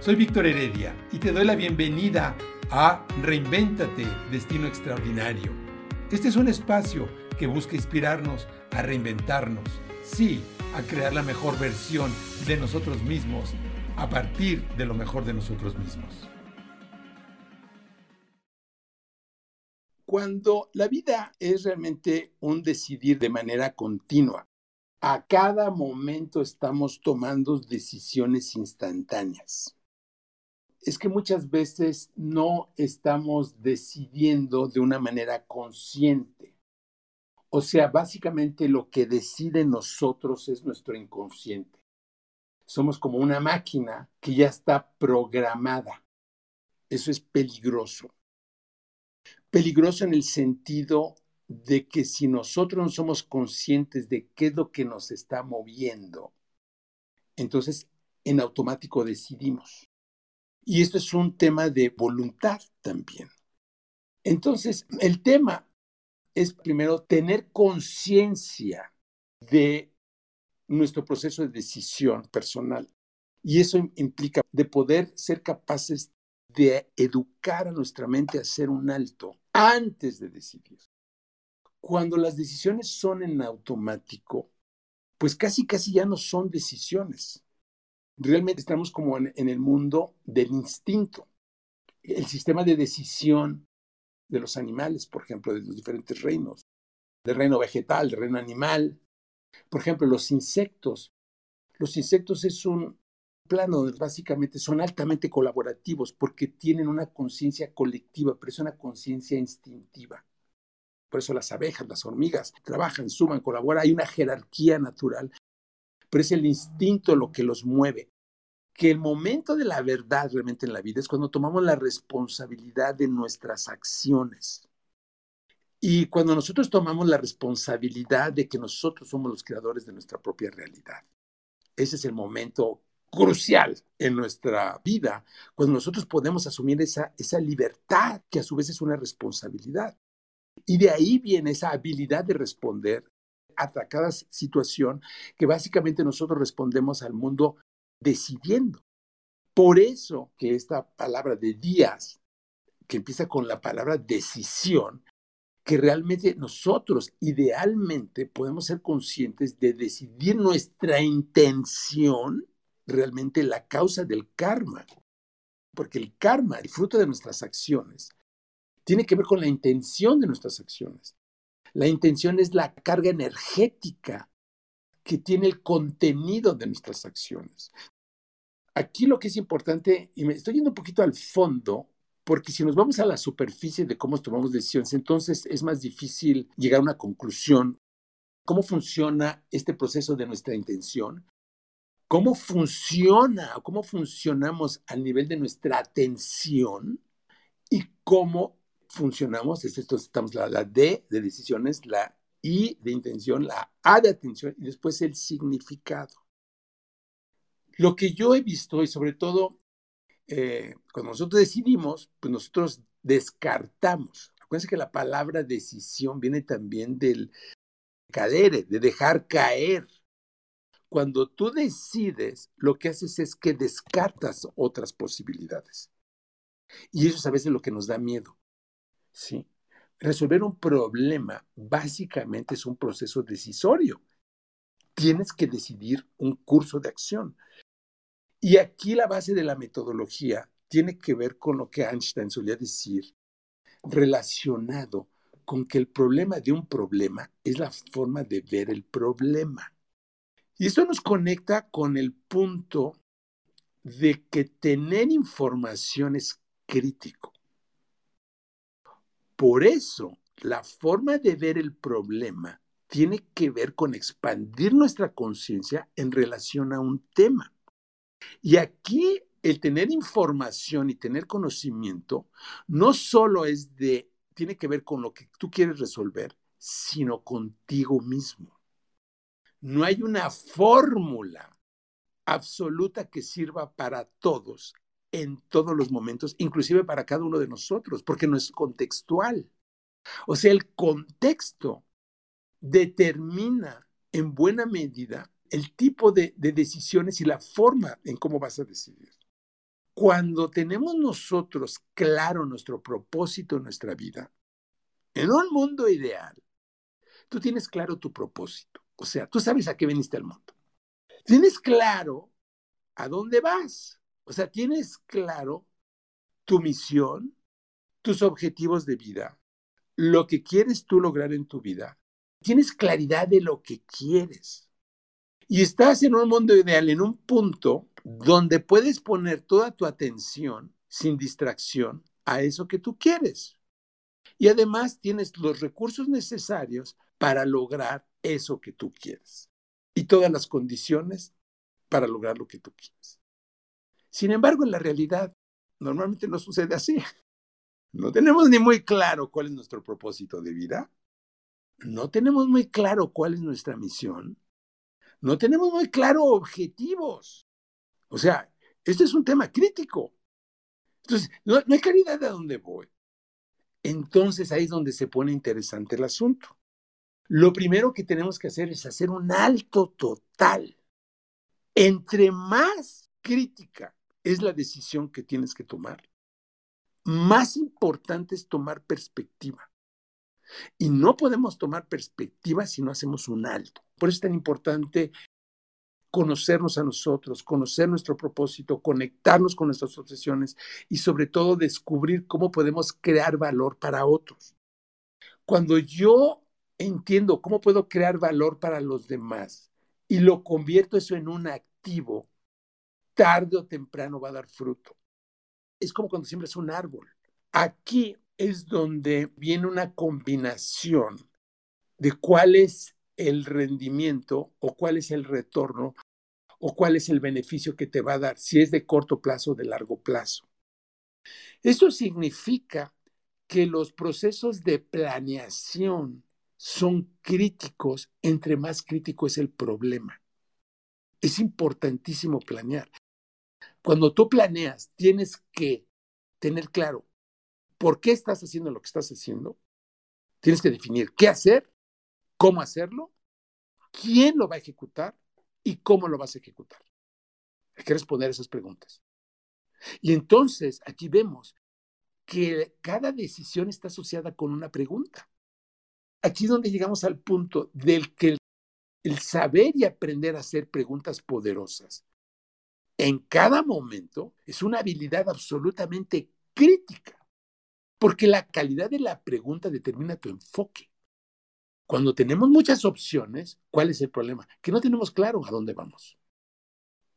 Soy Víctor Heredia y te doy la bienvenida a Reinvéntate, Destino Extraordinario. Este es un espacio que busca inspirarnos a reinventarnos, sí, a crear la mejor versión de nosotros mismos a partir de lo mejor de nosotros mismos. Cuando la vida es realmente un decidir de manera continua, a cada momento estamos tomando decisiones instantáneas es que muchas veces no estamos decidiendo de una manera consciente. O sea, básicamente lo que decide nosotros es nuestro inconsciente. Somos como una máquina que ya está programada. Eso es peligroso. Peligroso en el sentido de que si nosotros no somos conscientes de qué es lo que nos está moviendo, entonces en automático decidimos. Y esto es un tema de voluntad también. Entonces, el tema es primero tener conciencia de nuestro proceso de decisión personal. Y eso implica de poder ser capaces de educar a nuestra mente a hacer un alto antes de decidir. Cuando las decisiones son en automático, pues casi, casi ya no son decisiones realmente estamos como en, el mundo del instinto. El sistema de decisión de los animales, por ejemplo, de los diferentes reinos, del reino vegetal, del reino animal. Por ejemplo, los insectos. Los insectos es un plano donde básicamente son altamente colaborativos porque tienen una conciencia colectiva, pero es una conciencia instintiva. Por eso las abejas, las hormigas trabajan, suman, colaboran, hay una jerarquía natural pero es el instinto lo que los mueve. Que el momento de la verdad realmente en la vida es cuando tomamos la responsabilidad de nuestras acciones. Y cuando nosotros tomamos la responsabilidad de que nosotros somos los creadores de nuestra propia realidad. Ese es el momento crucial en nuestra vida, cuando nosotros podemos asumir esa, esa libertad, que a su vez es una responsabilidad. Y de ahí viene esa habilidad de responder a cada situación que básicamente nosotros respondemos al mundo decidiendo. Por eso que esta palabra de días, que empieza con la palabra decisión, que realmente nosotros idealmente podemos ser conscientes de decidir nuestra intención, realmente la causa del karma. Porque el karma, el fruto de nuestras acciones, tiene que ver con la intención de nuestras acciones. La intención es la carga energética que tiene el contenido de nuestras acciones. Aquí lo que es importante, y me estoy yendo un poquito al fondo, porque si nos vamos a la superficie de cómo tomamos decisiones, entonces es más difícil llegar a una conclusión. ¿Cómo funciona este proceso de nuestra intención? ¿Cómo funciona o cómo funcionamos al nivel de nuestra atención? ¿Y cómo funcionamos, esto estamos la, la D de decisiones, la I de intención, la A de atención y después el significado. Lo que yo he visto y sobre todo eh, cuando nosotros decidimos, pues nosotros descartamos. Acuérdense que la palabra decisión viene también del cadere, de dejar caer. Cuando tú decides, lo que haces es que descartas otras posibilidades. Y eso es a veces lo que nos da miedo. ¿Sí? Resolver un problema básicamente es un proceso decisorio. Tienes que decidir un curso de acción. Y aquí la base de la metodología tiene que ver con lo que Einstein solía decir, relacionado con que el problema de un problema es la forma de ver el problema. Y esto nos conecta con el punto de que tener información es crítico. Por eso, la forma de ver el problema tiene que ver con expandir nuestra conciencia en relación a un tema. Y aquí el tener información y tener conocimiento no solo es de, tiene que ver con lo que tú quieres resolver, sino contigo mismo. No hay una fórmula absoluta que sirva para todos en todos los momentos, inclusive para cada uno de nosotros, porque no es contextual. O sea, el contexto determina en buena medida el tipo de, decisiones y la forma en cómo vas a decidir. cuando tenemos nosotros claro nuestro propósito en nuestra vida, en un mundo ideal, tú tienes claro tu propósito. O sea, tú sabes a qué viniste al mundo. Tienes claro a dónde vas. O sea, tienes claro tu misión, tus objetivos de vida, lo que quieres tú lograr en tu vida. Tienes claridad de lo que quieres. Y estás en un mundo ideal, en un punto donde puedes poner toda tu atención sin distracción a eso que tú quieres. Y además tienes los recursos necesarios para lograr eso que tú quieres y todas las condiciones para lograr lo que tú quieres. Sin embargo, en la realidad, normalmente no sucede así. No tenemos ni muy claro cuál es nuestro propósito de vida. No tenemos muy claro cuál es nuestra misión. No tenemos muy claro objetivos. O sea, este es un tema crítico. Entonces, no, hay claridad de a dónde voy. Entonces ahí es donde se pone interesante el asunto. Lo primero que tenemos que hacer es hacer un alto total. Entre más crítica es la decisión que tienes que tomar, más importante es tomar perspectiva. Y no podemos tomar perspectiva si no hacemos un alto. Por eso es tan importante conocernos a nosotros, conocer nuestro propósito, conectarnos con nuestras obsesiones y sobre todo descubrir cómo podemos crear valor para otros. Cuando yo entiendo cómo puedo crear valor para los demás y lo convierto eso en un activo, tarde o temprano va a dar fruto. Es como cuando siembras un árbol. Aquí es donde viene una combinación de cuál es el rendimiento o cuál es el retorno o cuál es el beneficio que te va a dar, si es de corto plazo o de largo plazo. Esto significa que los procesos de planeación son críticos, entre más crítico es el problema. Es importantísimo planear. Cuando tú planeas, tienes que tener claro por qué estás haciendo lo que estás haciendo. Tienes que definir qué hacer cómo hacerlo, quién lo va a ejecutar y cómo lo vas a ejecutar. Hay que responder esas preguntas. Y entonces aquí vemos que cada decisión está asociada con una pregunta. Aquí es donde llegamos al punto del que el saber y aprender a hacer preguntas poderosas en cada momento es una habilidad absolutamente crítica, porque la calidad de la pregunta determina tu enfoque. Cuando tenemos muchas opciones, ¿cuál es el problema? Que no tenemos claro a dónde vamos.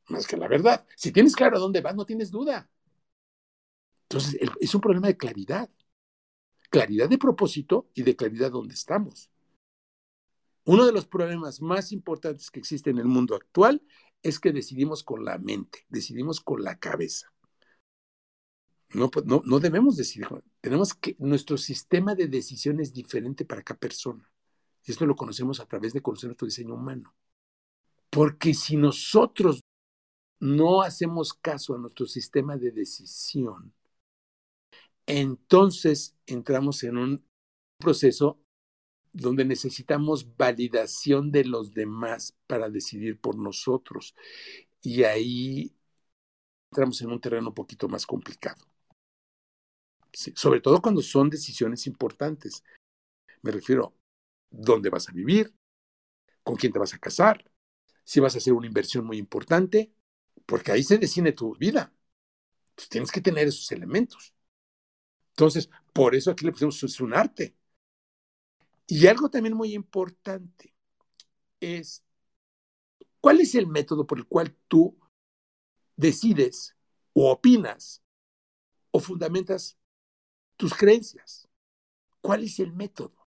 Más que la verdad. Si tienes claro a dónde vas, no tienes duda. Entonces, es un problema de claridad. Claridad de propósito y de claridad dónde estamos. Uno de los problemas más importantes que existe en el mundo actual es que decidimos con la mente, decidimos con la cabeza. No, no, no debemos decidir. Tenemos que, nuestro sistema de decisión es diferente para cada persona. Esto lo conocemos a través de conocer nuestro diseño humano. Porque si nosotros no hacemos caso a nuestro sistema de decisión, entonces entramos en un proceso donde necesitamos validación de los demás para decidir por nosotros. Y ahí entramos en un terreno un poquito más complicado. sobre todo cuando son decisiones importantes. Me refiero dónde vas a vivir, con quién te vas a casar, si vas a hacer una inversión muy importante, porque ahí se define tu vida. Entonces, tienes que tener esos elementos. Entonces, por eso aquí le pusimos es un arte. Y algo también muy importante es, ¿cuál es el método por el cual tú decides o opinas o fundamentas tus creencias? ¿Cuál es el método?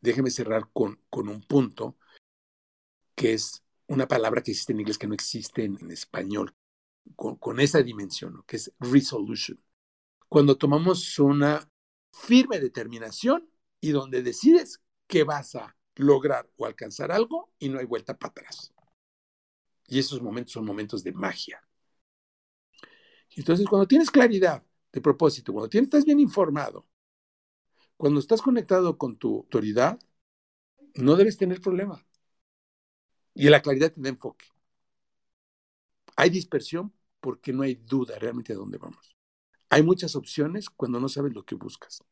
déjeme cerrar con, con un punto que es una palabra que existe en inglés que no existe en, español, con, esa dimensión, que es resolution. Cuando tomamos una firme determinación y donde decides que vas a lograr o alcanzar algo y no hay vuelta para atrás. Y esos momentos son momentos de magia. Entonces, cuando tienes claridad de propósito, cuando tienes, estás bien informado, cuando estás conectado con tu autoridad, no debes tener problema. Y la claridad te da enfoque. Hay dispersión, porque no hay duda realmente de dónde vamos. Hay muchas opciones cuando no sabes lo que buscas.